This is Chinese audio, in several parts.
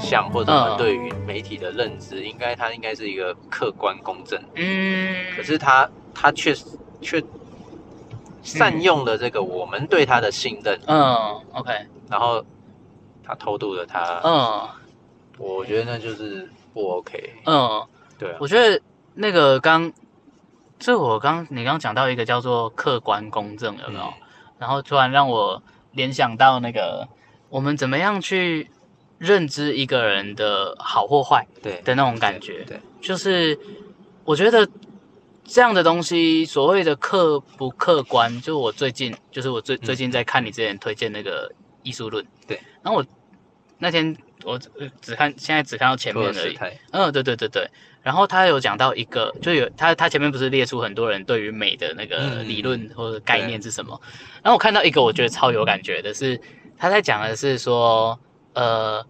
想象或者我们对于媒体的认知，应该它应该是一个客观公正。嗯，可是他他却却善用了这个我们对他的信任，嗯，OK，然后他偷渡了他，嗯。我觉得那就是不 OK。嗯，对啊，我觉得那个刚，这我刚你刚讲到一个叫做客观公正，有没有？嗯。然后突然让我联想到那个我们怎么样去认知一个人的好或坏对的那种感觉，对，就是我觉得这样的东西，所谓的客不客观，就我最近就是我最嗯。最近在看你之前推荐那个艺术论，对，然后我那天我只看现在只看到前面而已，嗯，对对对对。然后他有讲到一个，就有他他前面不是列出很多人对于美的那个嗯理论或者概念是什么？然后我看到一个我觉得超有感觉的是，他在讲的是说，呃，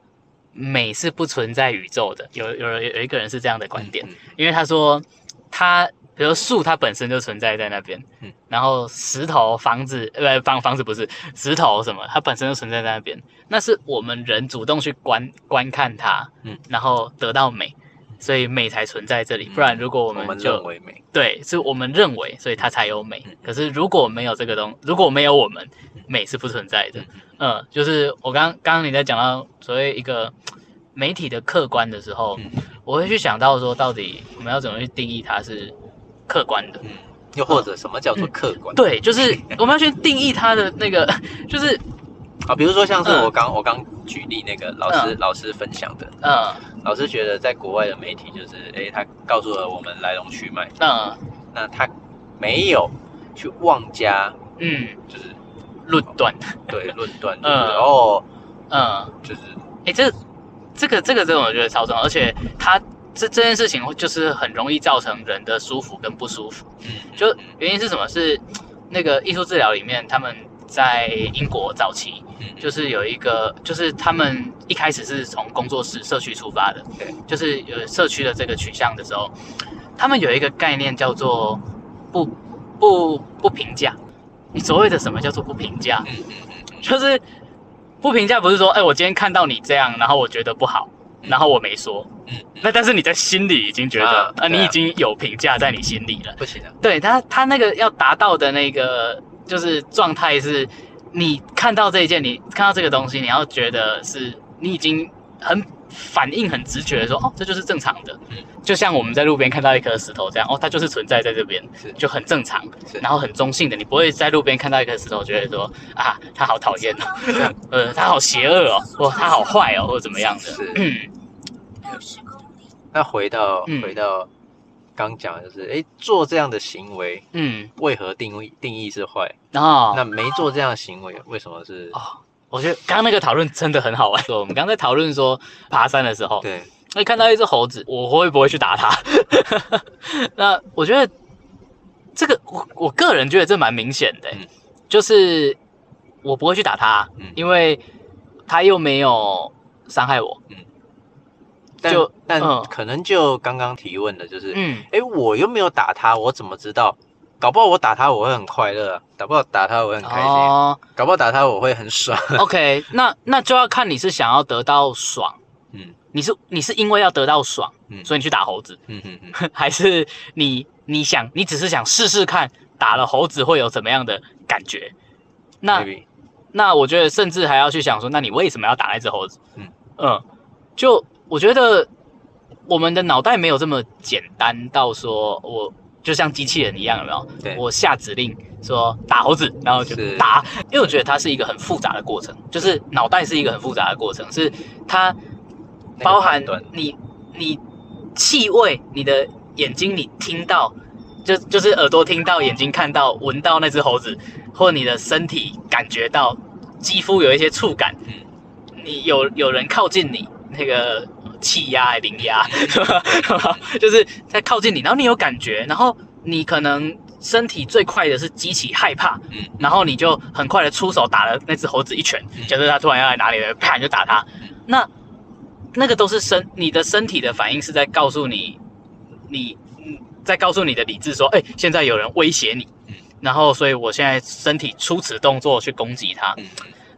美是不存在宇宙的。有有人有一个人是这样的观点，嗯因为他说他比如树它本身就存在在那边，嗯。然后石头、房子呃房房子不是石头什么，它本身就存在在那边，那是我们人主动去观观看它，嗯。然后得到美。所以美才存在这里，嗯不然如果我我们们就认为美，对，是我们认为，所以它才有美嗯。可是如果没有这个东，如果没有我们，美是不存在的。嗯，就是我刚刚刚你在讲到所谓一个媒体的客观的时候，嗯我会去想到说，到底我们要怎么去定义它是客观的？嗯，又或者什么叫做客观？对，就是我们要去定义它的那个，就是啊，比如说像是嗯。我刚我刚举例那个老师老师分享的，嗯。老师觉得在国外的媒体就是，诶，他告诉了我们来龙去脉，嗯。那他没有去妄加，嗯，就是论断，对论断，就是嗯哦，嗯。就是哎、这这个这个这种我觉得超重要，而且他这这件事情就是很容易造成人的舒服跟不舒服。嗯，就嗯。原因是什么？是那个艺术治疗里面，他们在英国早期嗯。就是有一个，就是他们一开始是从工作室社区出发的，对，就是有社区的这个取向的时候，他们有一个概念叫做不不不评价。你所谓的什么叫做不评价？嗯嗯嗯就是不评价，不是说，哎、我今天看到你这样，然后我觉得不好，然后我没说，嗯嗯，那但是你在心里已经觉得，啊你已经有评价在你心里了。不行的，对他，他那个要达到的那个就是状态是，你看到这一件，你看到这个东西，你要觉得是你已经很反应很直觉的说，哦，这就是正常的。嗯。就像我们在路边看到一颗石头这样，哦，它就是存在在这边，是。就很正常。然后很中性的，你不会在路边看到一颗石头，觉得说啊，它好讨厌哦，呃，它好邪恶哦，或它好坏哦，或者怎么样的。是。嗯。那回到嗯。回到刚讲的就是，诶，做这样的行为嗯，为何定义定义是坏？哦那没做这样的行为为什么是？哦，我觉得刚刚那个讨论真的很好玩。我们刚刚在讨论说爬山的时候，对，会看到一只猴子，我会不会去打它？那我觉得这个我我个人觉得这蛮明显的、嗯就是我不会去打它，嗯因为它又没有伤害我。但就但嗯。可能就刚刚提问的就是，嗯，诶，我又没有打他，我怎么知道？搞不好我打他我会很快乐啊，搞不好打他我会很开心，哦。搞不好打他我会很爽。，OK，那那就要看你是想要得到爽，嗯。你是你是因为要得到爽，嗯。所以你去打猴子，嗯嗯嗯，还是你你想你只是想试试看打了猴子会有怎么样的感觉？那 maybe 那我觉得甚至还要去想说，那你为什么要打那只猴子？嗯。嗯。就我觉得我们的脑袋没有这么简单到说我就像机器人一样，有没有？对。我下指令说打猴子，然后就是。打，因为我觉得它是一个很复杂的过程，就是脑袋是一个很复杂的过程，是它包含你你气味，你的眼睛你听到，就就是耳朵听到，眼睛看到，闻到那只猴子，或你的身体感觉到，肌肤有一些触感，嗯。你有有人靠近你，那个气压还灵压，就是在靠近你，然后你有感觉，然后你可能身体最快的是激起害怕，嗯。然后你就很快的出手打了那只猴子一拳，嗯。假设它突然要来哪里了，啪你就打它嗯，那那个都是身你的身体的反应是在告诉你，你嗯在告诉你的理智说，哎、现在有人威胁你。嗯，然后所以我现在身体出此动作去攻击它，嗯。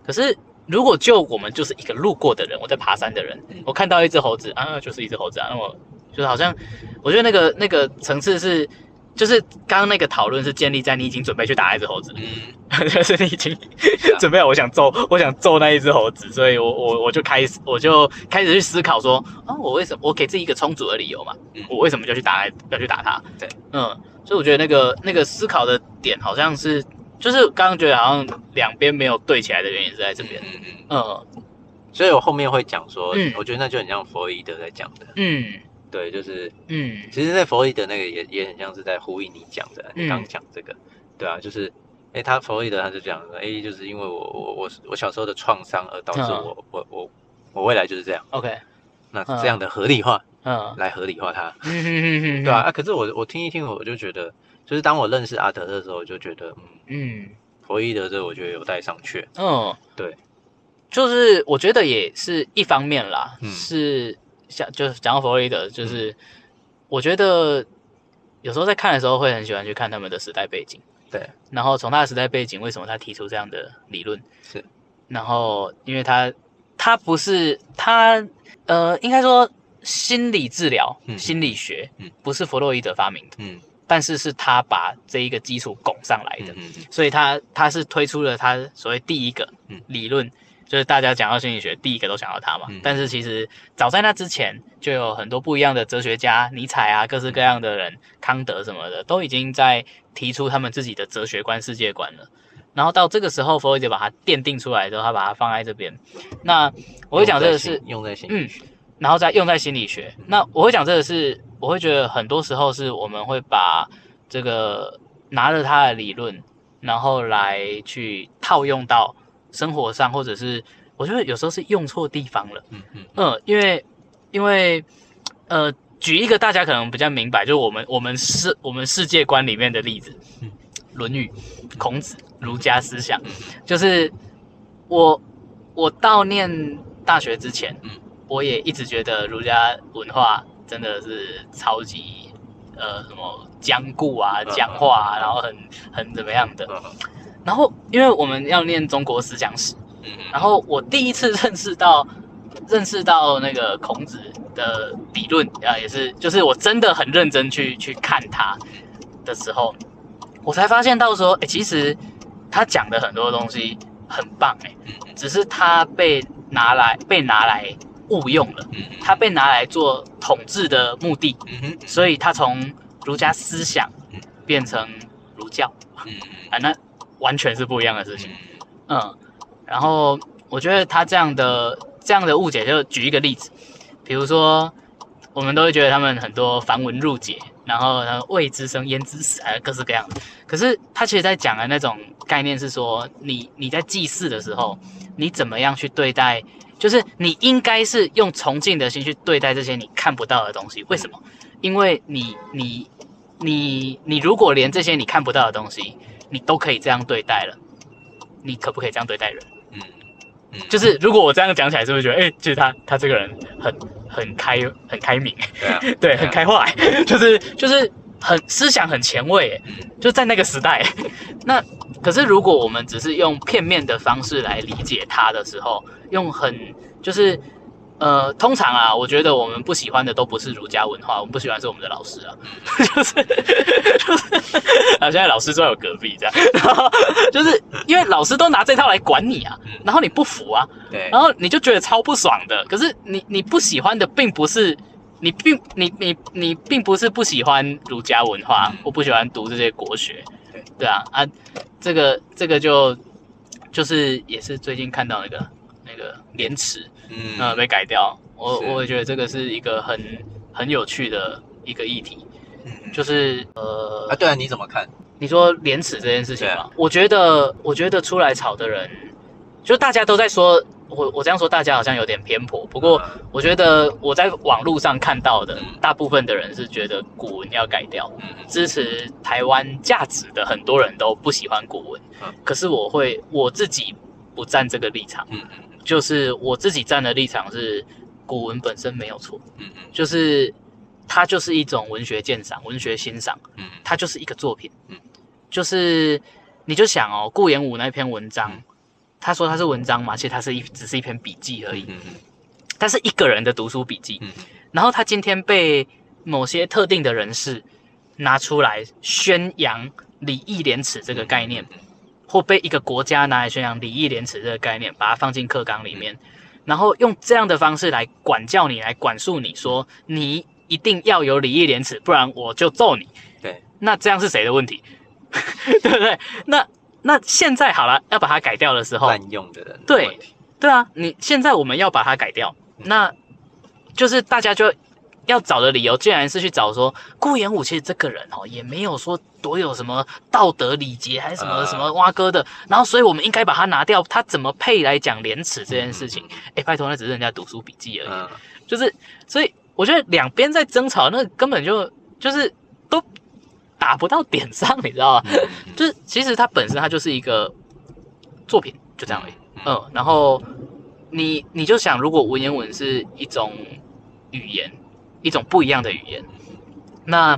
可是如果就我们就是一个路过的人，我在爬山的人，嗯。我看到一只猴子啊，就是一只猴子啊，那我就是好像，我觉得那个那个层次是，就是刚刚那个讨论是建立在你已经准备去打那只猴子，嗯，就是你已经准备好，我想揍，我想揍那一只猴子，所以我我我就开始我就开始去思考说，啊，我为什么我给自己一个充足的理由嘛嗯，我为什么就去打要去打它？对，嗯，所以我觉得那个那个思考的点好像是，就是刚刚觉得好像两边没有对起来的原因是在这边，嗯嗯，嗯。所以我后面会讲说嗯，我觉得那就很像弗洛伊德在讲的，嗯。对，就是嗯。其实，在弗洛伊德那个也也很像是在呼应你讲的，你嗯刚讲这个，对啊，就是，哎，他弗洛伊德他就讲说，哎，就是因为我我我我小时候的创伤而导致嗯。我我我我未来就是这样，，OK，那嗯。这样的合理化嗯。来合理化它，对啊，啊，可是我我听一听，我就觉得，就是当我认识阿德的时候，就觉得，嗯，嗯。弗洛伊德这我觉得有待商榷，嗯，对，就是我觉得也是一方面啦，嗯是像就是讲到弗洛伊德，就是、我觉得有时候在看的时候会很喜欢去看他们的时代背景，对，然后从他的时代背景，为什么他提出这样的理论，是，然后因为他他不是他呃，应该说心理治疗、嗯心理学，嗯不是弗洛伊德发明的，嗯但是是他把这一个基础拱上来的。所以他他是推出了他所谓第一个嗯理论，就是大家讲到心理学，第一个都想到他嘛。嗯但是其实早在那之前，就有很多不一样的哲学家，尼采啊，各式各样的人，康德什么的，都已经在提出他们自己的哲学观、世界观了。然后到这个时候，弗洛伊德把它奠定出来之后，他把它放在这边。那我会讲这个是用在心理学，然后再用在心理学。那我会讲这个是，我会觉得很多时候是我们会把这个拿着他的理论，然后来去套用到生活上，或者是我觉得有时候是用错地方了。嗯嗯嗯，因为因为呃，举一个大家可能比较明白，就是我们我们世我们世界观里面的例子，嗯《论语》、孔子、儒家思想嗯，就是我我悼念大学之前，嗯我也一直觉得儒家文化真的是超级呃什么僵固啊、嗯。僵化啊，然后很很怎么样的。嗯。然后因为我们要念中国思想史，然后我第一次认识到认识到那个孔子的理论啊，也是就是我真的很认真去去看他的时候，我才发现到说，哎，其实他讲的很多东西很棒，哎，只是他被拿来被拿来误用了，他被拿来做统治的目的，所以他从儒家思想嗯。变成儒教。嗯 啊，那完全是不一样的事情。嗯嗯，然后我觉得他这样的这样的误解，就举一个例子，比如说我们都会觉得他们很多繁文缛节，然后呢未知生焉知死，还有各式各样的。可是他其实在讲的那种概念是说，你你在祭祀的时候，你怎么样去对待，就是你应该是用崇敬的心去对待这些你看不到的东西。为什么？因为你你你你如果连这些你看不到的东西，你都可以这样对待了，你可不可以这样对待人？嗯嗯，就是如果我这样讲起来，是不是觉得，哎、其实他他这个人很很开很开明，对啊，对，啊很开化，就是就是很思想很前卫，就在那个时代。那可是如果我们只是用片面的方式来理解他的时候，用很就是呃，通常啊，我觉得我们不喜欢的都不是儒家文化，我们不喜欢是我们的老师啊，就是就是啊，现在老师坐在我隔壁这样，然后就是因为老师都拿这套来管你啊，然后你不服啊，对，然后你就觉得超不爽的。可是你你不喜欢的并不是你并你你你并不是不喜欢儒家文化嗯，我不喜欢读这些国学。对，啊啊，这个这个就就是也是最近看到那个那个廉耻嗯。呃被改掉，我我也觉得这个是一个很很有趣的一个议题，就是呃啊，对啊，你怎么看？你说廉耻这件事情对吗？我觉得，我觉得出来吵的人，就大家都在说，我我这样说，大家好像有点偏颇。不过，嗯我觉得我在网络上看到的嗯，大部分的人是觉得古文要改掉，嗯嗯支持台湾价值的很多人都不喜欢古文嗯。可是我会我自己不站这个立场，嗯嗯就是我自己站的立场是，古文本身没有错，嗯嗯就是它就是一种文学鉴赏、文学欣赏。嗯它就是一个作品，嗯就是你就想哦，顾炎武那篇文章，嗯他说他是文章嘛，其实他是一只是一篇笔记而已，嗯嗯他是一个人的读书笔记。嗯嗯然后他今天被某些特定的人士拿出来宣扬礼义廉耻这个概念，嗯或被一个国家拿来宣扬礼义廉耻这个概念，把它放进课纲里面，然后用这样的方式来管教你，来管束你说你一定要有礼义廉耻，不然我就揍你。对，那这样是谁的问题？对不对？那那现在好了，要把它改掉的时候，滥用的人的对对啊，你现在我们要把它改掉，那就是大家就要找的理由，竟然是去找说顾炎武其实这个人哦，也没有说多有什么道德礼节还是什么、呃。什么蛙哥的，然后所以我们应该把它拿掉，他怎么配来讲廉耻这件事情？哎、拜托，那只是人家读书笔记而已，嗯，就是所以我觉得两边在争吵，那根本就就是都打不到点上，你知道吗？就是其实它本身它就是一个作品，就这样而已。嗯嗯，然后你你就想，如果文言文是一种语言，一种不一样的语言，那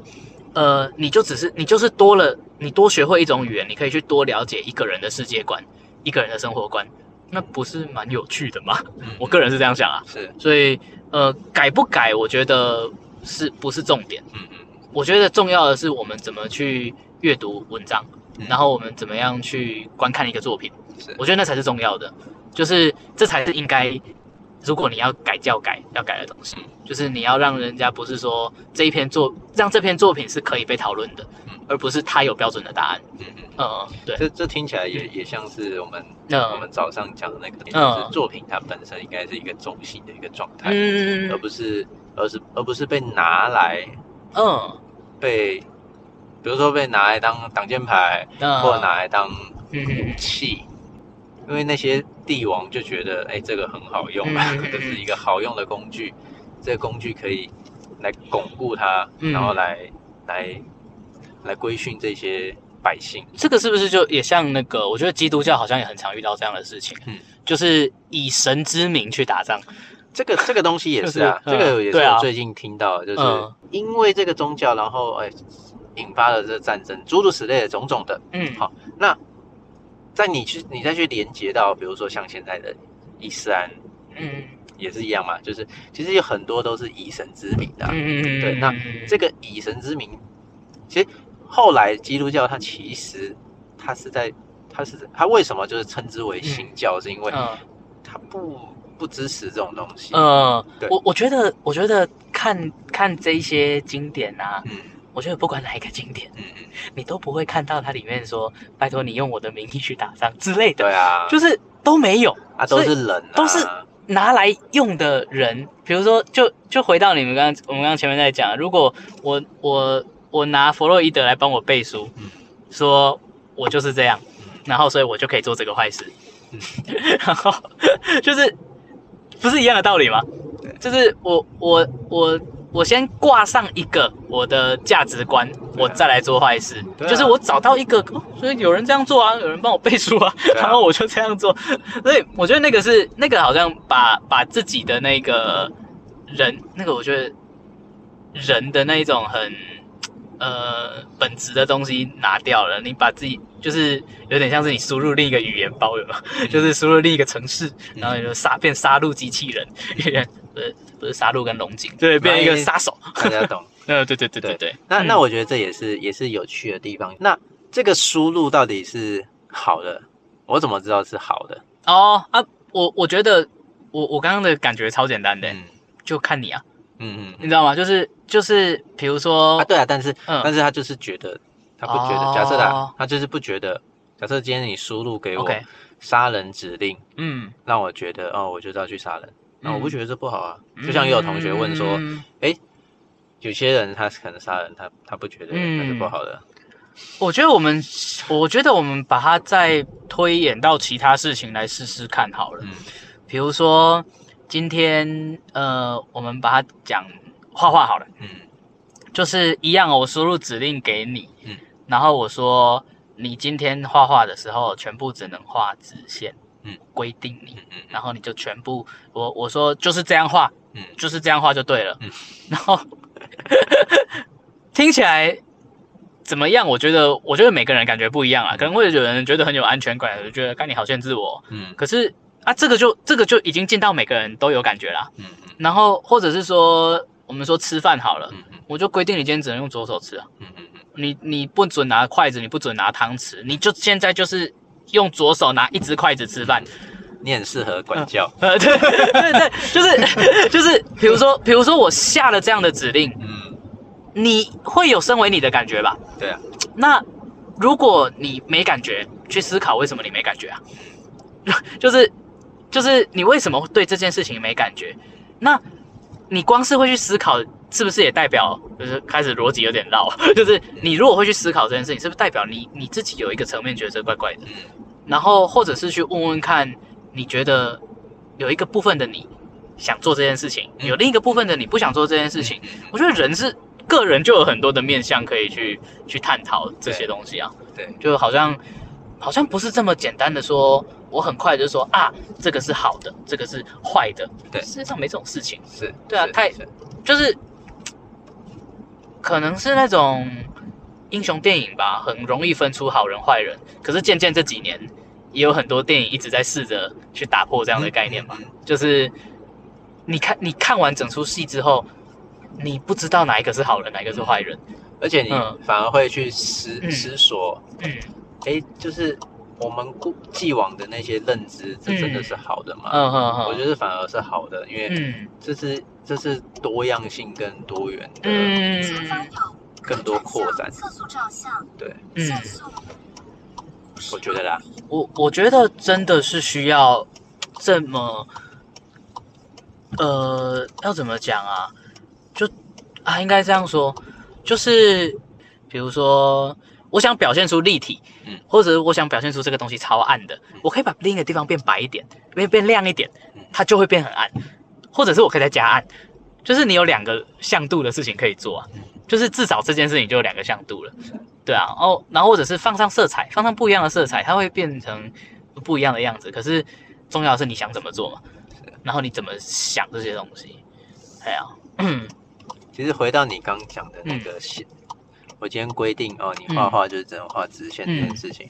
呃，你就只是你就是多了，你多学会一种语言，你可以去多了解一个人的世界观，一个人的生活观，那不是蛮有趣的吗？嗯我个人是这样想啊，是所以呃，改不改，我觉得是不是重点？嗯嗯我觉得重要的是我们怎么去阅读文章，嗯。然后我们怎么样去观看一个作品。是。我觉得那才是重要的，就是这才是应该，如果你要改教改要改的东西，就是你要让人家不是说这一篇作让这篇作品是可以被讨论的嗯，而不是它有标准的答案。嗯嗯，嗯，对，这这听起来也也像是我们我嗯们早上讲的那个就是作品它本身应该是一个中性的一个状态，嗯。而不是而是而不是被拿来嗯被，比如说被拿来当挡箭牌，嗯，或者拿来当嗯武器，因为那些帝王就觉得，哎，这个很好用啊，这是一个好用的工具，这个工具可以来巩固它，嗯然后来来来规训这些百姓。这个是不是就也像那个？我觉得基督教好像也很常遇到这样的事情，嗯就是以神之名去打仗。这个这个东西也是啊，这个也是我最近听到的，就是嗯。因为这个宗教，然后哎引发了这个战争，诸如此类的种种的。嗯，好那在你去你再去连接到，比如说像现在的伊斯兰嗯。也是一样嘛，就是其实有很多都是以神之名的嗯、嗯嗯，对那这个以神之名，其实后来基督教它其实它是在它是它为什么就是称之为新教，是因为嗯。它不不支持这种东西。嗯对，我我觉得，我觉得看看这一些经典啊，嗯。我觉得不管哪一个经典，嗯嗯，你都不会看到它里面说“拜托你用我的名义去打仗”之类的，对啊，就是都没有啊都是人、啊，都是拿来用的人。比如说，就就回到你们刚刚我们刚刚前面在讲，如果我我我拿弗洛伊德来帮我背书，嗯说我就是这样，嗯。然后所以我就可以做这个坏事，嗯。然后就是不是一样的道理吗？就是我我我我先挂上一个我的价值观，我再来做坏事。啊就是我找到一个，哦所以有人这样做啊，有人帮我背书啊，啊 然后我就这样做。所以我觉得那个是那个好像把把自己的那个人，那个我觉得人的那一种很呃本质的东西拿掉了，你把自己就是有点像是你输入另一个语言包，有？就是输入另一个城市，然后你就杀变杀戮机器人，不是不是杀戮跟龙井，对，变一个杀手。大家懂。呃，对对对对对，那嗯那我觉得这也是也是有趣的地方。那这个输入到底是好的？我怎么知道是好的？哦啊，我我觉得我我刚刚的感觉超简单的，嗯就看你啊，嗯嗯你知道吗？就是就是，比如说啊，对啊，但是嗯但是他就是觉得他不觉得，哦。假设他他就是不觉得，假设今天你输入给我杀人指令，嗯，让我觉得哦，我就是要去杀人，那我不嗯觉得这不好啊。就像也有同学问说，嗯。有些人他可能杀人，他他不觉得嗯。那是不好的，我觉得我们，我觉得我们把它再推演到其他事情来试试看好了。嗯。比如说今天，呃，我们把它讲画画好了，嗯就是一样哦，我输入指令给你，嗯。然后我说你今天画画的时候全部只能画直线，嗯，规定你，嗯嗯然后你就全部，我我说就是这样画，嗯。就是这样画就对了，嗯。然后听起来怎么样？我觉得，我觉得每个人感觉不一样啊，可能会有人觉得很有安全感，就觉得该你好限制我。嗯。可是啊，这个就这个就已经进到每个人都有感觉啦。嗯嗯。然后或者是说，我们说吃饭好了，嗯嗯我就规定你今天只能用左手吃啊，嗯嗯嗯，你你不准拿筷子，你不准拿汤匙，你就现在就是用左手拿一只筷子吃饭。你很适合管教。呃，对对对，就是就是，比如说比如说我下了这样的指令，嗯，你会有身为你的感觉吧？对啊，那如果你没感觉，去思考为什么你没感觉啊？就是就是你为什么对这件事情没感觉？那你光是会去思考，是不是也代表就是开始逻辑有点绕？就是你如果会去思考这件事情，是不是代表你你自己有一个层面觉得这怪怪的？嗯。然后或者是去问问看，你觉得有一个部分的你想做这件事情，嗯。有另一个部分的你不想做这件事情。我觉得人是个人就有很多的面向可以去去探讨这些东西啊，对，就好像好像不是这么简单的说，我很快就说啊，这个是好的，这个是坏的，对。世界上没这种事情，是，对啊太就是可能是那种英雄电影吧，很容易分出好人坏人，可是渐渐这几年也有很多电影一直在试着去打破这样的概念吧，就是你看你看完整出戏之后，你不知道哪一个是好人，哪一个是坏人。而且你嗯。反而会去思嗯。思索，嗯。哎，就是我们过既往的那些认知，这真的是好的吗？嗯嗯嗯，我觉得反而是好的，因为嗯。这是这是多样性跟多元的，嗯更多扩展。测速照相，对，嗯，我觉得啦，我我觉得真的是需要这么，呃，要怎么讲啊？就啊，应该这样说，就是比如说，我想表现出立体，嗯或者我想表现出这个东西超暗的，我可以把另一个地方变白一点，变变亮一点嗯，它就会变很暗，或者是我可以再加暗，就是你有两个向度的事情可以做啊，就是至少这件事情就有两个向度了，对啊，哦，然后或者是放上色彩，放上不一样的色彩，它会变成不一样的样子。可是重要的是你想怎么做嘛，然后你怎么想这些东西。哎呀，嗯 其实回到你刚讲的那个线，我今天规定哦，你画画就是只能画直线这件事情。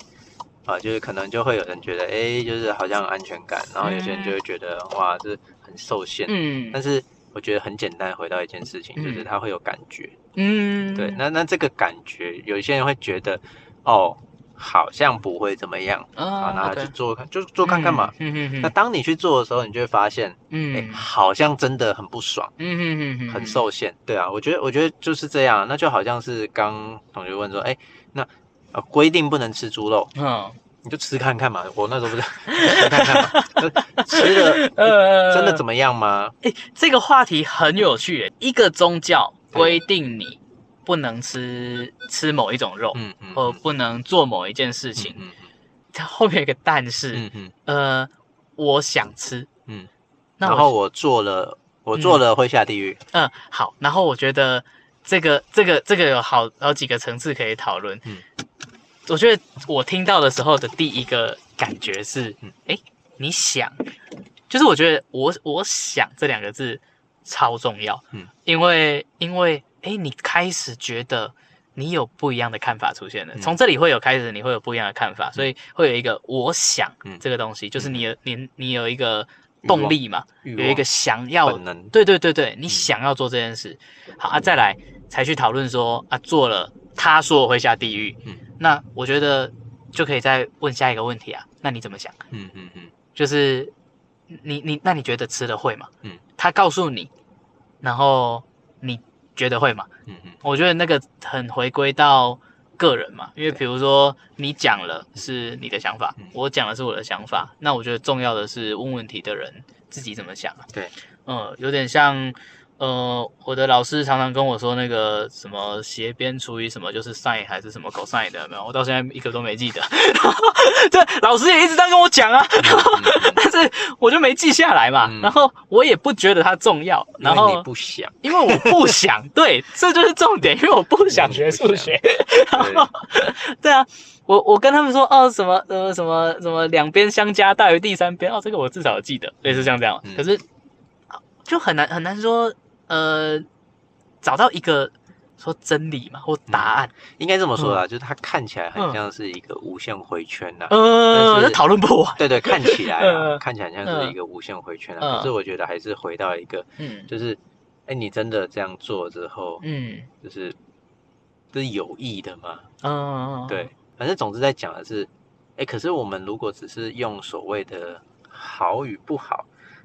啊，就是可能就会有人觉得，哎，就是好像有安全感，然后有些人就会觉得，哇，这很受限。嗯但是我觉得很简单，回到一件事情，就是嗯他会有感觉。嗯，对，那那这个感觉，有一些人会觉得，哦，好像不会怎么样，好，啊，那去做看，就做看看嘛。嗯嗯那当你去做的时候，你就会发现，哎、嗯好像真的很不爽，嗯嗯嗯，很受限。对啊，我觉得，我觉得就是这样。那就好像是刚同学问说，哎、那呃规定不能吃猪肉，嗯你就吃看看嘛。我那时候不是 吃看看嘛，就吃的 呃真的怎么样吗？哎，这个话题很有趣耶。一个宗教规定你不能吃吃某一种肉，嗯嗯，或不能做某一件事情，嗯它后面有个但是，嗯嗯呃，我想吃，嗯，然后我做了，我做了会下地狱。嗯好，然后我觉得这个这个这个有好好几个层次可以讨论。嗯，我觉得我听到的时候的第一个感觉是嗯，哎、你想，就是我觉得我我想这两个字超重要。嗯，因为因为哎、你开始觉得。你有不一样的看法出现了，嗯。从这里会有开始，你会有不一样的看法，所以会有一个我想嗯这个东西，就是你有你你有一个动力嘛，有一个想要对对对对，你想要做这件事，好啊，再来才去讨论说啊，做了，他说我会下地狱，嗯那我觉得就可以再问下一个问题啊，那你怎么想？嗯嗯嗯就是你你那你觉得吃了会吗？嗯，他告诉你，然后你觉得会吗？嗯嗯我觉得那个很回归到个人嘛，因为比如说你讲了是你的想法嗯，我讲的是我的想法，那我觉得重要的是问问题的人自己怎么想啊。对，嗯，有点像呃，我的老师常常跟我说那个什么斜边除以什么就是 sin 还是什么 cos 的，没有？我到现在一个都没记得。对，老师也一直在跟我讲啊，但是我就没记下来嘛。嗯然后我也不觉得它重要，然后你不想，因为我不 想，对，这就是重点，因为我不想学数学。对对啊，我我跟他们说哦，什么呃什么什么两边相加大于第三边哦，这个我至少有记得，类似像这样。嗯可是就很难很难说，呃，找到一个说真理嘛，或答案。应该这么说啦，就是它看起来很像是一个无限回圈呐。呃，那讨论不完。对对，看起来啊，看起来像是一个无限回圈啊。可是我觉得还是回到一个，嗯，就是，哎，你真的这样做之后，嗯，就是，这是有益的吗？嗯，对，反正总之在讲的是，哎，可是我们如果只是用所谓的好与不好。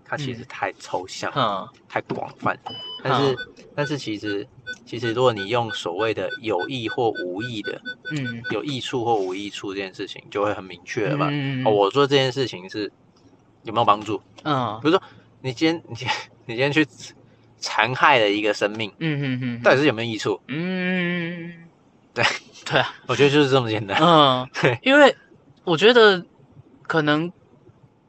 它其实太抽象，嗯，太广泛，但是但是其实其实如果你用所谓的有益或无益的，嗯，有益处或无益处这件事情就会很明确了吧？哦，我做这件事情是有没有帮助？嗯，比如说你今天你今天你今天去残害了一个生命，嗯嗯嗯，到底是有没有益处？嗯，对 对啊，我觉得就是这么简单。嗯，对，因为我觉得可能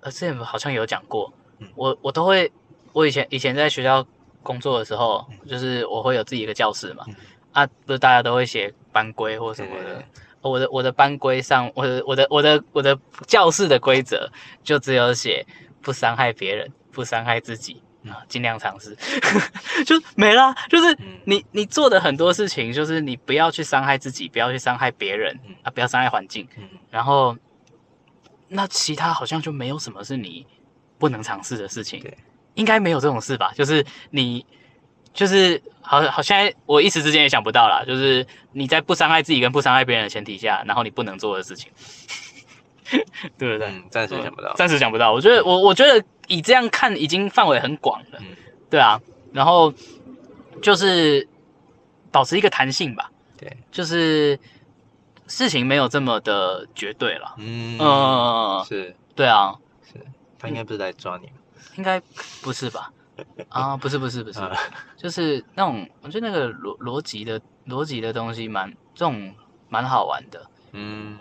呃之前好像有讲过。我我都会，我以前以前在学校工作的时候，就是我会有自己一个教室嘛，啊，不是大家都会写班规或什么的，我的我的班规上，我的我的我的我的教室的规则就只有写不伤害别人，不伤害自己啊，尽量尝试，就没了。就是你你做的很多事情，就是你不要去伤害自己，不要去伤害别人啊，不要伤害环境，然后那其他好像就没有什么是你。不能尝试的事情，对，应该没有这种事吧？就是你，就是好好，现在我一时之间也想不到啦。就是你在不伤害自己跟不伤害别人的前提下，然后你不能做的事情，对不对？暂时想不到，暂时想不到。我觉得，我我觉得以这样看，已经范围很广了。嗯，对啊。然后就是保持一个弹性吧。对，就是事情没有这么的绝对了。嗯，是，对啊。他应该不是来抓你，应该 不是吧？啊，不是不是不是，就是那种，我觉得那个逻逻辑的逻辑的东西蛮这种蛮好玩的。嗯，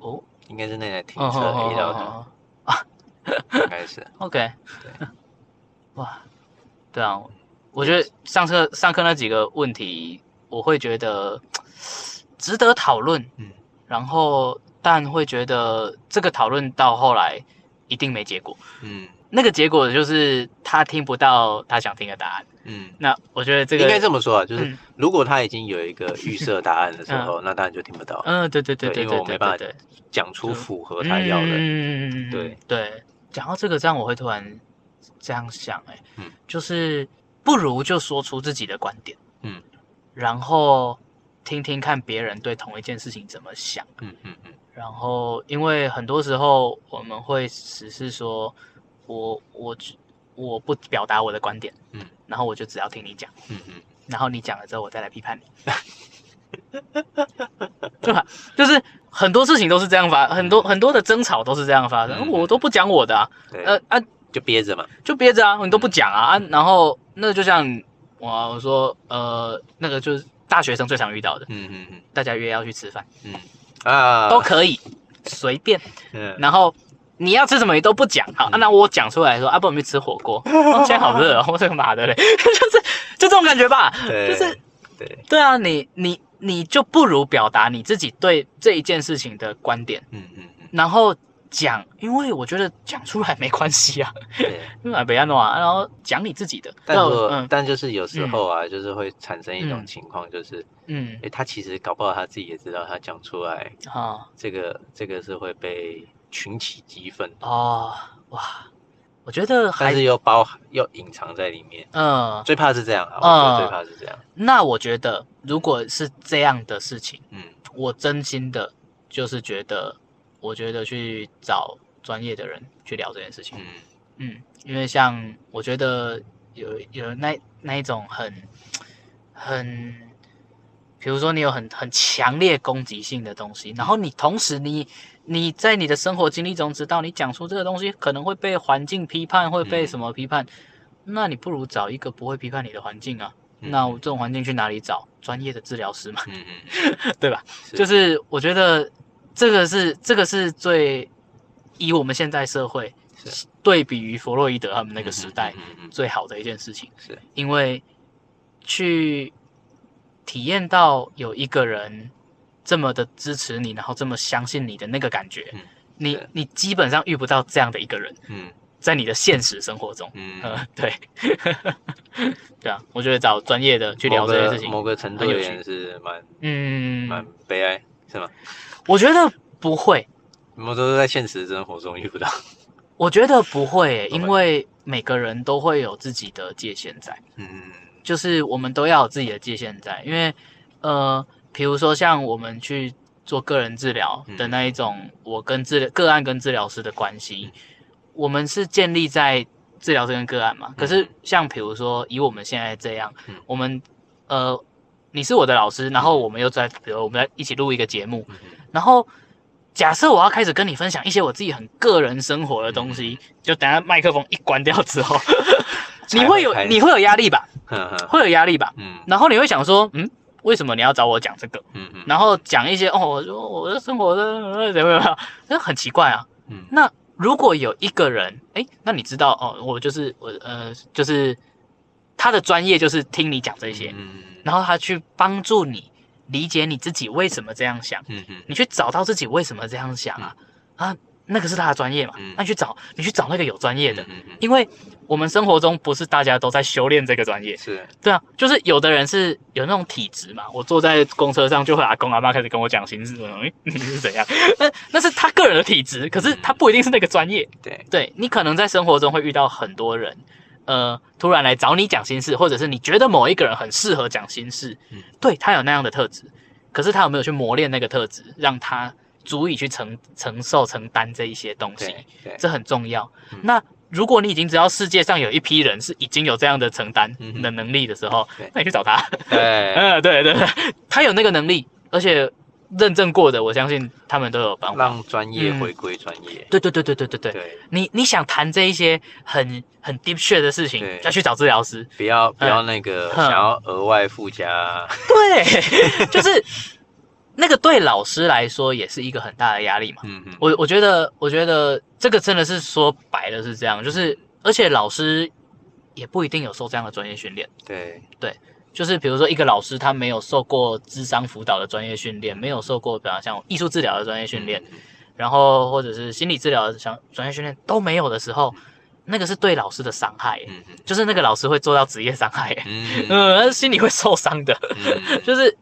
哦，应该是那台停车遇到的啊，应该是。OK，对，哇，对啊，我觉得上课上课那几个问题，我会觉得值得讨论。嗯，然后但会觉得这个讨论到后来。一定没结果，嗯，那个结果就是他听不到他想听的答案，嗯，那我觉得这个应该这么说啊，就是如果他已经有一个预设答案的时候，那当然就听不到，嗯，对对对对，因为我没办法讲出符合他要的，嗯对对，讲到这个，这样我会突然这样想，哎，嗯，就是不如就说出自己的观点，嗯，然后听听看别人对同一件事情怎么想，嗯嗯嗯。然后，因为很多时候我们会只是说，我我我不表达我的观点，嗯，然后我就只要听你讲，嗯嗯，然后你讲了之后，我再来批判你，对吧？就是很多事情都是这样发，很多很多的争吵都是这样发生，我都不讲我的啊，呃啊，就憋着嘛，就憋着啊，你都不讲啊，啊，然后那就像我我说，呃，那个就是大学生最常遇到的，嗯嗯嗯，大家约要去吃饭，嗯。啊，都可以随便，嗯，然后你要吃什么你都不讲，好，那我讲出来说，啊，不，我们去吃火锅，现在好热哦，我这个妈的嘞，就是就这种感觉吧，就是对。对啊，你你你就不如表达你自己对这一件事情的观点，嗯嗯嗯，然后。讲，因为我觉得讲出来没关系啊，因为不要弄啊，然后讲你自己的。但但就是有时候啊，就是会产生一种情况，就是嗯，哎，他其实搞不好他自己也知道，他讲出来啊，这个这个是会被群起激愤。哦，哇，我觉得还是又包又隐藏在里面，嗯，最怕是这样啊，我觉得最怕是这样。那我觉得如果是这样的事情，嗯，我真心的就是觉得。我觉得去找专业的人去聊这件事情，嗯嗯，因为像我觉得有有那那一种很很，比如说你有很很强烈攻击性的东西，然后你同时你你在你的生活经历中知道你讲出这个东西可能会被环境批判，会被什么批判，那你不如找一个不会批判你的环境啊。那这种环境去哪里找专业的治疗师嘛？嗯嗯，对吧？就是我觉得。这个是这个是最以我们现在社会对比于弗洛伊德他们那个时代最好的一件事情，是因为去体验到有一个人这么的支持你，然后这么相信你的那个感觉，你你基本上遇不到这样的一个人，嗯。在你的现实生活中，嗯，对，对啊，我觉得找专业的去聊这件事情，某个程度很有趣。而言是蛮嗯，蛮悲哀，是吗？我觉得不会，我们都是在现实生活中遇不到。我觉得不会欸、因为每个人都会有自己的界限在，嗯就是我们都要有自己的界限在，因为呃，比如说像我们去做个人治疗的那一种，我跟治疗个案跟治疗师的关系，我们是建立在治疗师跟个案嘛。可是像比如说以我们现在这样嗯，我们呃，你是我的老师，然后我们又在，比如我们在一起录一个节目，嗯然后假设我要开始跟你分享一些我自己很个人生活的东西，就等下麦克风一关掉之后，你会有你会有压力吧？会有压力吧？嗯然后你会想说，嗯，为什么你要找我讲这个？嗯嗯，然后讲一些哦，我说我的生活的呃怎么样？那很奇怪啊。嗯那如果有一个人，哎，那你知道哦，我就是我呃，就是他的专业就是听你讲这些，嗯然后他去帮助你理解你自己为什么这样想，嗯嗯。你去找到自己为什么这样想啊啊，那个是他的专业嘛嗯，那你去找你去找那个有专业的，嗯嗯因为我们生活中不是大家都在修炼这个专业，是。对啊，就是有的人是有那种体质嘛，我坐在公车上就会阿公阿妈开始跟我讲心事，你是怎样？那那是他个人的体质，可是他不一定是那个专业。对，对你可能在生活中会遇到很多人，呃，突然来找你讲心事，或者是你觉得某一个人很适合讲心事，嗯对他有那样的特质，可是他有没有去磨练那个特质，让他足以去承承受承担这一些东西？这很重要。嗯那如果你已经知道世界上有一批人是已经有这样的承担的能力的时候，对那你去找他。对，嗯，对对，对他有那个能力，而且认证过的，我相信他们都有办法。让专业嗯回归专业。对对对对对对对，对，你你想谈这一些很很 deep shit 的事情对，要去找治疗师。不要不要那个嗯想要额外附加，对，就是那个对老师来说也是一个很大的压力嘛。嗯嗯，我我觉得，我觉得这个真的是说白了是这样，就是而且老师也不一定有受这样的专业训练。对对，就是比如说一个老师他没有受过智商辅导的专业训练，没有受过比方像艺术治疗的专业训练，嗯然后或者是心理治疗的像专业训练都没有的时候，那个是对老师的伤害就是那个老师会做到职业伤害耶，嗯心里会受伤的，嗯，就是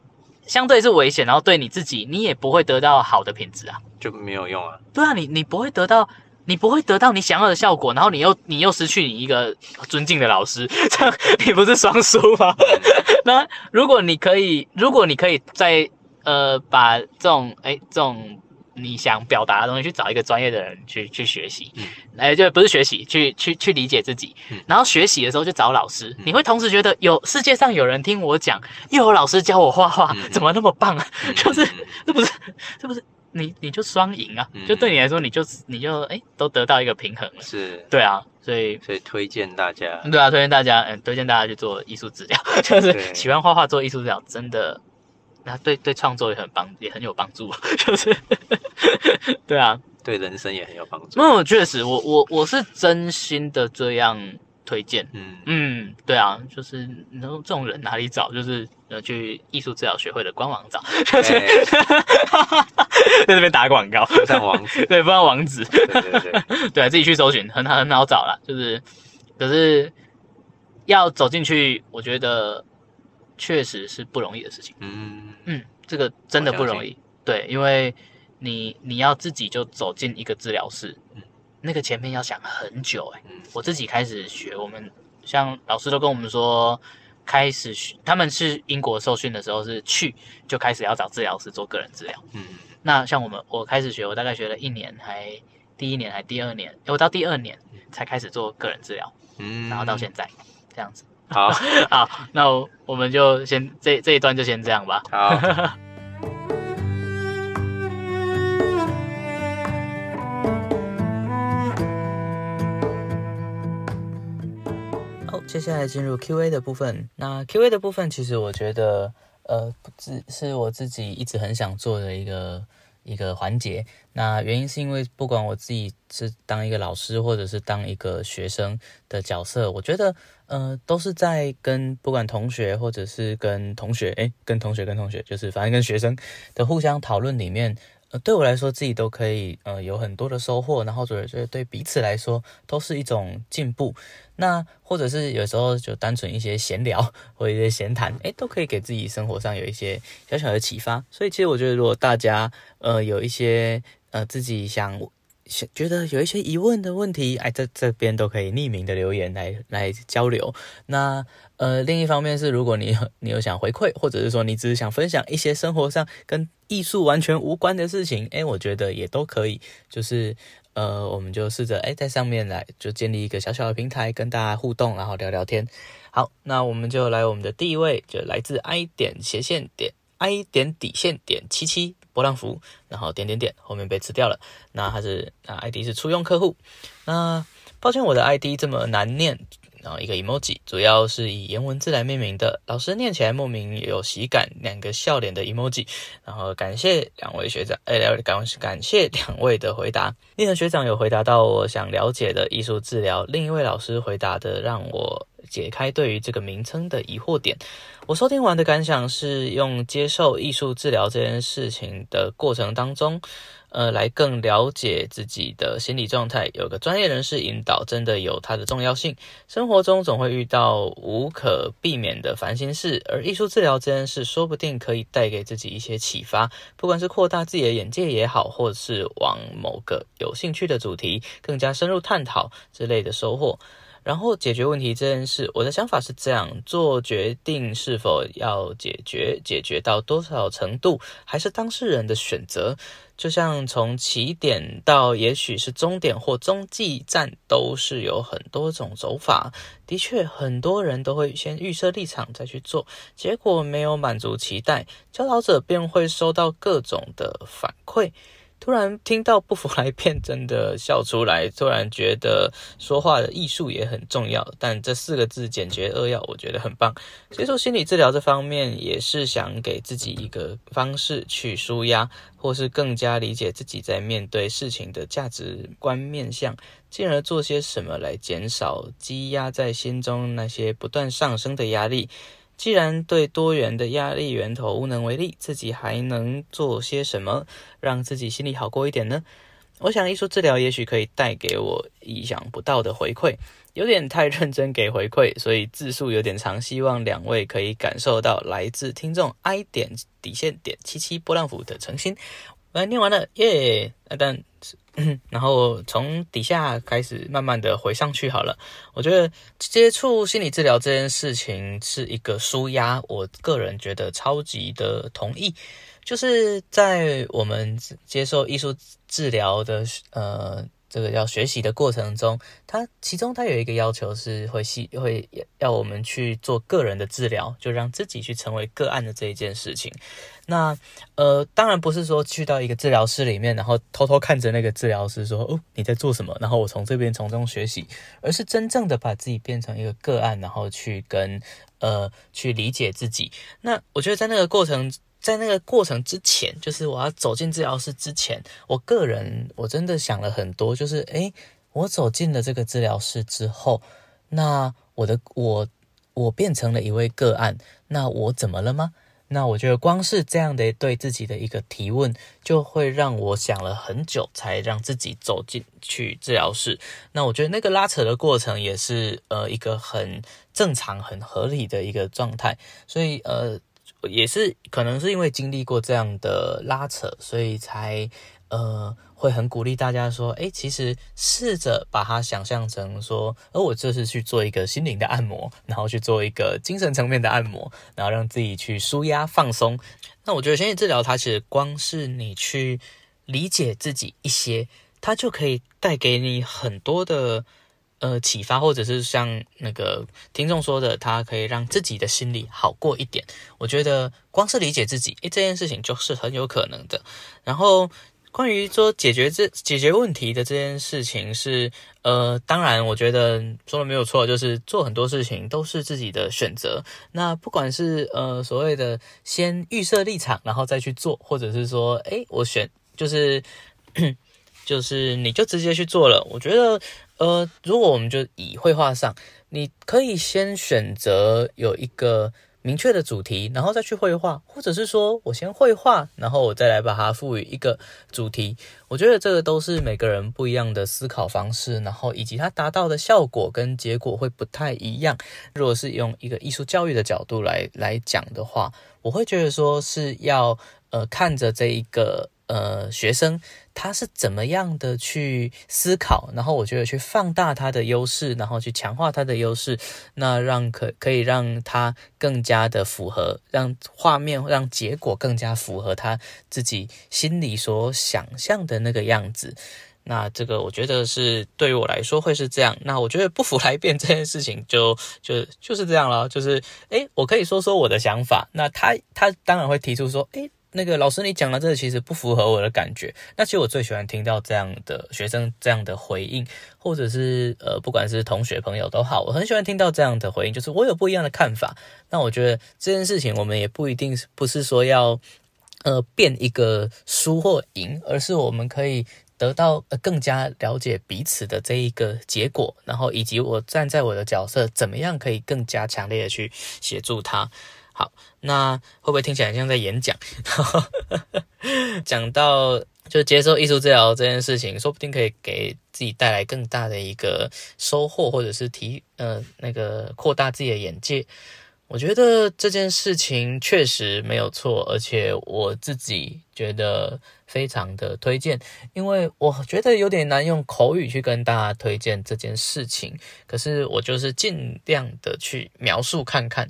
相对是危险，然后对你自己你也不会得到好的品质啊。就没有用啊。对啊，你你不会得到，你不会得到你想要的效果，然后你又你又失去你一个尊敬的老师，这样你不是双输吗？那如果你可以，如果你可以在呃把这种哎这种你想表达的东西去找一个专业的人去去学习嗯，哎、就不是学习，去去去理解自己嗯，然后学习的时候就找老师，嗯。你会同时觉得有世界上有人听我讲，又有老师教我画画，嗯。怎么那么棒啊？嗯。就是嗯。这不是这不是你你就双赢啊，嗯。就对你来说你就你就哎、都得到一个平衡了。是，对啊，所以所以推荐大家，对啊，推荐大家嗯推荐大家去做艺术治疗，就是喜欢画画做艺术治疗真的。那对对创作也很帮，也很有帮助，就是，对啊，对人生也很有帮助。那我确实，我我我是真心的这样推荐，嗯，嗯，对啊，就是你说这种人哪里找？就是呃去艺术治疗学会的官网找，就是对，在这边打广告，附上网址，对，不知道网址，对对对，对，自己去搜寻，很好很好找啦。就是，可是要走进去，我觉得确实是不容易的事情。嗯，嗯，这个真的不容易。对，因为你你要自己就走进一个治疗室嗯，那个前面要想很久哎、嗯我自己开始学，我们像老师都跟我们说，开始学他们是英国受训的时候是去就开始要找治疗师做个人治疗。嗯，那像我们我开始学，我大概学了一年，还第一年还第二年，我到第二年才开始做个人治疗，嗯，然后到现在这样子。好，好，那我我们就先这这一段就先这样吧。好，好，接下来进入 Q&A 的部分。那 Q&A 的部分，其实我觉得，呃，不只是我自己一直很想做的一个一个环节。那原因是因为，不管我自己是当一个老师，或者是当一个学生的角色，我觉得，呃，都是在跟不管同学，或者是跟同学，诶，跟同学跟同学，就是反正跟学生的互相讨论里面。对我来说自己都可以呃有很多的收获，然后觉得对彼此来说都是一种进步。那或者是有时候就单纯一些闲聊或者一些闲谈，诶，都可以给自己生活上有一些小小的启发。所以其实我觉得，如果大家呃有一些呃自己想。觉得有一些疑问的问题，哎，在这边都可以匿名的留言来来交流。那呃，另一方面是，如果你你有想回馈，或者是说你只是想分享一些生活上跟艺术完全无关的事情，哎，我觉得也都可以。就是呃，我们就试着哎，在上面来就建立一个小小的平台，跟大家互动，然后聊聊天。好，那我们就来我们的第一位，就来自 i 点斜线点 i 点底线点七七。波浪符，然后点点点，后面被吃掉了。那他是啊，ID 是初用客户。那抱歉，我的 ID 这么难念。然后一个 emoji，主要是以颜文字来命名的，老师念起来莫名有喜感。两个笑脸的 emoji。然后感谢两位学长，哎，感感谢两位的回答。念的学长有回答到我想了解的艺术治疗，另一位老师回答的让我。解开对于这个名称的疑惑点，我收听完的感想是用接受艺术治疗这件事情的过程当中，呃，来更了解自己的心理状态。有个专业人士引导，真的有它的重要性。生活中总会遇到无可避免的烦心事，而艺术治疗这件事，说不定可以带给自己一些启发，不管是扩大自己的眼界也好，或者是往某个有兴趣的主题更加深入探讨之类的收获。然后解决问题这件事，我的想法是这样：做决定是否要解决，解决到多少程度，还是当事人的选择。就像从起点到也许是终点或中继站，都是有很多种走法。的确，很多人都会先预设立场再去做，结果没有满足期待，教导者便会收到各种的反馈。突然听到不服来辩，真的笑出来。突然觉得说话的艺术也很重要，但这四个字简洁扼要，我觉得很棒。接受心理治疗这方面，也是想给自己一个方式去舒压，或是更加理解自己在面对事情的价值观面向，进而做些什么来减少积压在心中那些不断上升的压力。既然对多元的压力源头无能为力，自己还能做些什么让自己心里好过一点呢？我想艺术治疗也许可以带给我意想不到的回馈，有点太认真给回馈，所以字数有点长。希望两位可以感受到来自听众 I 点底线点七七波浪符的诚心。来念完了耶，但。然后从底下开始慢慢的回上去好了。我觉得接触心理治疗这件事情是一个舒压，我个人觉得超级的同意。就是在我们接受艺术治疗的呃。这个要学习的过程中，它其中它有一个要求是会系会要我们去做个人的治疗，就让自己去成为个案的这一件事情。那呃，当然不是说去到一个治疗室里面，然后偷偷看着那个治疗师说哦你在做什么，然后我从这边从中学习，而是真正的把自己变成一个个案，然后去跟呃去理解自己。那我觉得在那个过程。在那个过程之前，就是我要走进治疗室之前，我个人我真的想了很多，就是诶，我走进了这个治疗室之后，那我的我我变成了一位个案，那我怎么了吗？那我觉得光是这样的对自己的一个提问，就会让我想了很久，才让自己走进去治疗室。那我觉得那个拉扯的过程也是呃一个很正常、很合理的一个状态，所以呃。也是可能是因为经历过这样的拉扯，所以才呃会很鼓励大家说，哎，其实试着把它想象成说，而我这是去做一个心灵的按摩，然后去做一个精神层面的按摩，然后让自己去舒压放松。那我觉得心理治疗它其实光是你去理解自己一些，它就可以带给你很多的。呃，启发或者是像那个听众说的，他可以让自己的心里好过一点。我觉得光是理解自己，诶，这件事情就是很有可能的。然后关于说解决这解决问题的这件事情，是呃，当然我觉得说的没有错，就是做很多事情都是自己的选择。那不管是呃所谓的先预设立场，然后再去做，或者是说，诶，我选就是 就是你就直接去做了。我觉得。呃，如果我们就以绘画上，你可以先选择有一个明确的主题，然后再去绘画，或者是说我先绘画，然后我再来把它赋予一个主题。我觉得这个都是每个人不一样的思考方式，然后以及它达到的效果跟结果会不太一样。如果是用一个艺术教育的角度来来讲的话，我会觉得说是要呃看着这一个。呃，学生他是怎么样的去思考？然后我觉得去放大他的优势，然后去强化他的优势，那让可可以让他更加的符合，让画面让结果更加符合他自己心里所想象的那个样子。那这个我觉得是对于我来说会是这样。那我觉得不服来辩这件事情就 就就是这样了，就是诶，我可以说说我的想法。那他他当然会提出说，诶。那个老师，你讲的这个其实不符合我的感觉。那其实我最喜欢听到这样的学生这样的回应，或者是呃，不管是同学朋友都好，我很喜欢听到这样的回应，就是我有不一样的看法。那我觉得这件事情，我们也不一定不是说要呃变一个输或赢，而是我们可以得到呃更加了解彼此的这一个结果，然后以及我站在我的角色，怎么样可以更加强烈的去协助他。好，那会不会听起来像在演讲？讲到就接受艺术治疗这件事情，说不定可以给自己带来更大的一个收获，或者是提呃那个扩大自己的眼界。我觉得这件事情确实没有错，而且我自己觉得非常的推荐，因为我觉得有点难用口语去跟大家推荐这件事情，可是我就是尽量的去描述看看。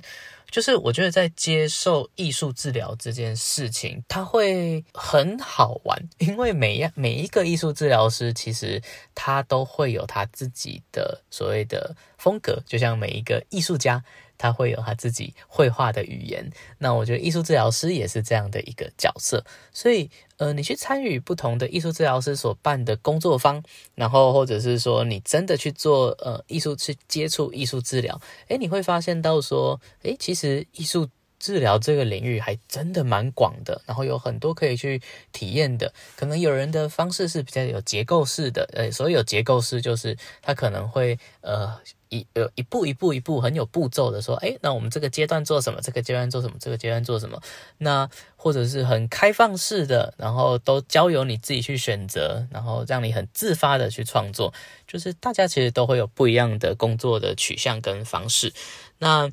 就是我觉得在接受艺术治疗这件事情，它会很好玩，因为每样每一个艺术治疗师其实他都会有他自己的所谓的风格，就像每一个艺术家。他会有他自己绘画的语言，那我觉得艺术治疗师也是这样的一个角色，所以呃，你去参与不同的艺术治疗师所办的工作坊，然后或者是说你真的去做呃艺术去接触艺术治疗，诶，你会发现到说，诶，其实艺术治疗这个领域还真的蛮广的，然后有很多可以去体验的，可能有人的方式是比较有结构式的，呃，所谓有结构式就是他可能会呃。一呃一步一步一步很有步骤的说，哎，那我们这个阶段做什么？这个阶段做什么？这个阶段做什么？那或者是很开放式的，然后都交由你自己去选择，然后让你很自发的去创作，就是大家其实都会有不一样的工作的取向跟方式。那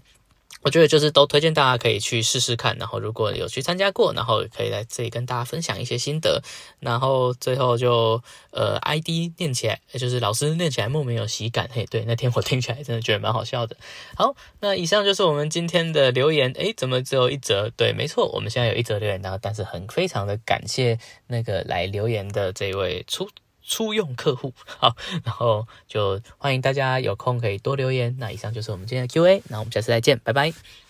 我觉得就是都推荐大家可以去试试看，然后如果有去参加过，然后可以来这里跟大家分享一些心得，然后最后就呃 ID 念起来，就是老师念起来莫名有喜感，嘿，对，那天我听起来真的觉得蛮好笑的。好，那以上就是我们今天的留言，诶，怎么只有一则？对，没错，我们现在有一则留言，然后但是很非常的感谢那个来留言的这位初。初用客户 好，然后就欢迎大家有空可以多留言。那以上就是我们今天的 Q&A，那我们下次再见，拜拜。